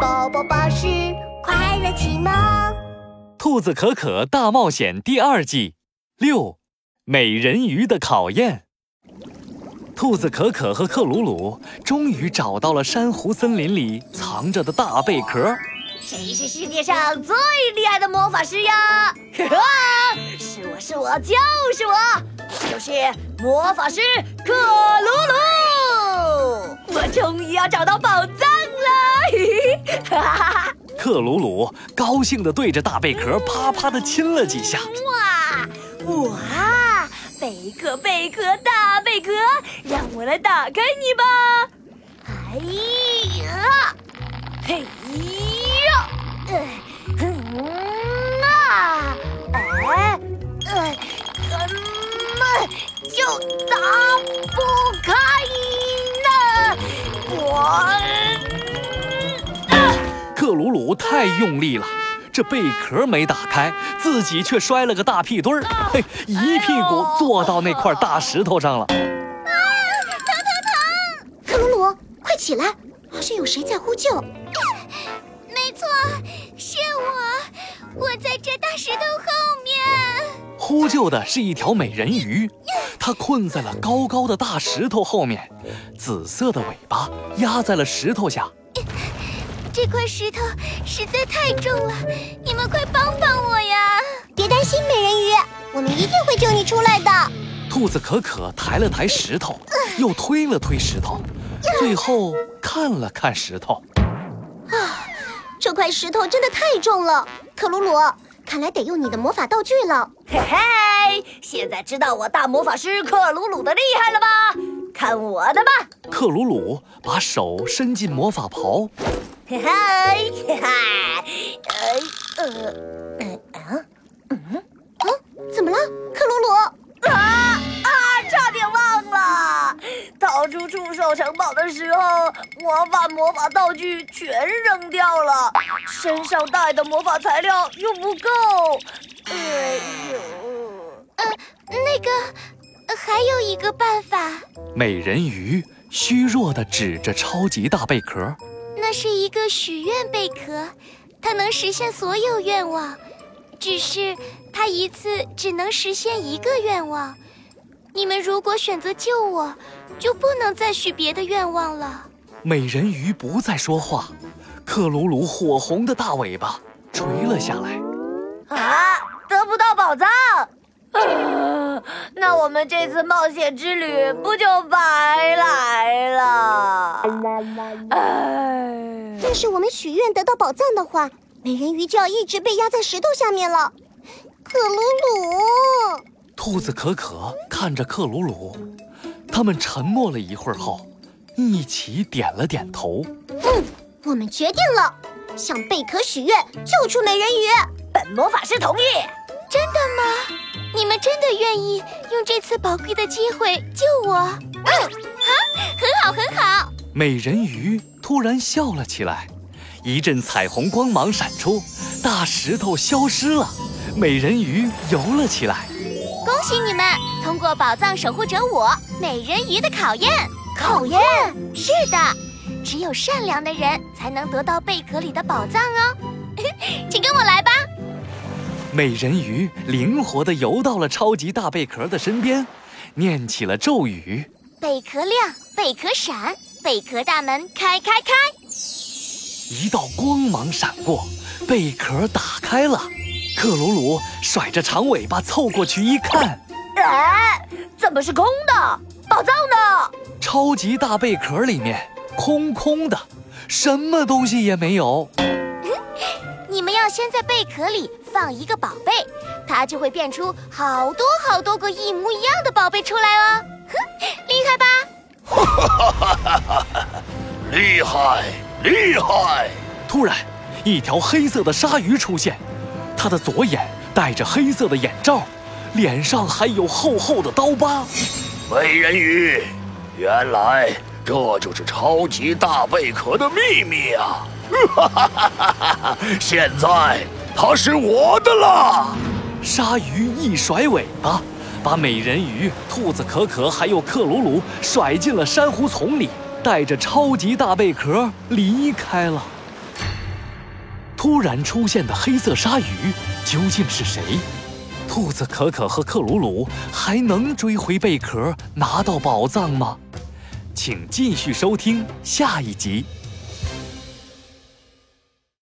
宝宝巴士快乐启蒙，《兔子可可大冒险》第二季六，美人鱼的考验。兔子可可和克鲁鲁终于找到了珊瑚森林里藏着的大贝壳。谁是世界上最厉害的魔法师呀？哈哈，是我是我就是我，就是魔法师克鲁鲁。我终于要找到宝藏了！哈哈哈！克鲁鲁高兴地对着大贝壳啪啪地亲了几下。哇哇！贝壳贝壳大贝壳，让我来打开你吧！哎呀，嘿呀，嗯啊，哎，怎么就打不开呢？我，克鲁鲁太用力了，这贝壳没打开，自己却摔了个大屁墩儿，嘿，一屁股坐到那块大石头上了。啊，疼疼疼克鲁鲁，快起来！好像有谁在呼救。没错，是我，我在这大石头后面。呼救的是一条美人鱼，它困在了高高的大石头后面，紫色的尾巴压在了石头下。这块石头实在太重了，你们快帮帮我呀！别担心，美人鱼，我们一定会救你出来的。兔子可可抬了抬石头，又推了推石头，最后看了看石头。啊这块石头真的太重了，克鲁鲁，看来得用你的魔法道具了。嘿嘿，现在知道我大魔法师克鲁鲁的厉害了吧？看我的吧！克鲁鲁把手伸进魔法袍，嘿嘿嘿，呃呃呃啊，怎么了，克鲁鲁？啊啊！差点忘了，逃出触手城堡的时候，我把魔法道具全扔掉了，身上带的魔法材料又不够。哎呦，呃，那个，还有一个办法，美人鱼虚弱地指着超级大贝壳。那是一个许愿贝壳，它能实现所有愿望，只是它一次只能实现一个愿望。你们如果选择救我，就不能再许别的愿望了。美人鱼不再说话，克鲁鲁火红的大尾巴垂了下来。啊，得不到宝藏，啊，那我们这次冒险之旅不就白来了？哎，要是我们许愿得到宝藏的话，美人鱼就要一直被压在石头下面了。克鲁鲁，兔子可可看着克鲁鲁，他们沉默了一会儿后，一起点了点头。嗯，我们决定了，向贝壳许愿，救出美人鱼。本魔法师同意。真的吗？你们真的愿意用这次宝贵的机会救我？嗯，啊，很好，很好。美人鱼突然笑了起来，一阵彩虹光芒闪出，大石头消失了，美人鱼游了起来。恭喜你们通过宝藏守护者我美人鱼的考验！考验？是的，只有善良的人才能得到贝壳里的宝藏哦。美人鱼灵活地游到了超级大贝壳的身边，念起了咒语。贝壳亮，贝壳闪，贝壳大门开开开！一道光芒闪过，贝壳打开了。克鲁鲁甩着长尾巴凑过去一看，哎，怎么是空的？宝藏呢？超级大贝壳里面空空的，什么东西也没有。要先在贝壳里放一个宝贝，它就会变出好多好多个一模一样的宝贝出来哦。哼，厉害吧？哈哈哈哈哈哈！厉害，厉害！突然，一条黑色的鲨鱼出现，它的左眼戴着黑色的眼罩，脸上还有厚厚的刀疤。美人鱼，原来这就是超级大贝壳的秘密啊！哈哈哈哈哈！现在它是我的了。鲨鱼一甩尾巴，把美人鱼、兔子可可还有克鲁鲁甩进了珊瑚丛里，带着超级大贝壳离开了。突然出现的黑色鲨鱼究竟是谁？兔子可可和克鲁鲁还能追回贝壳，拿到宝藏吗？请继续收听下一集。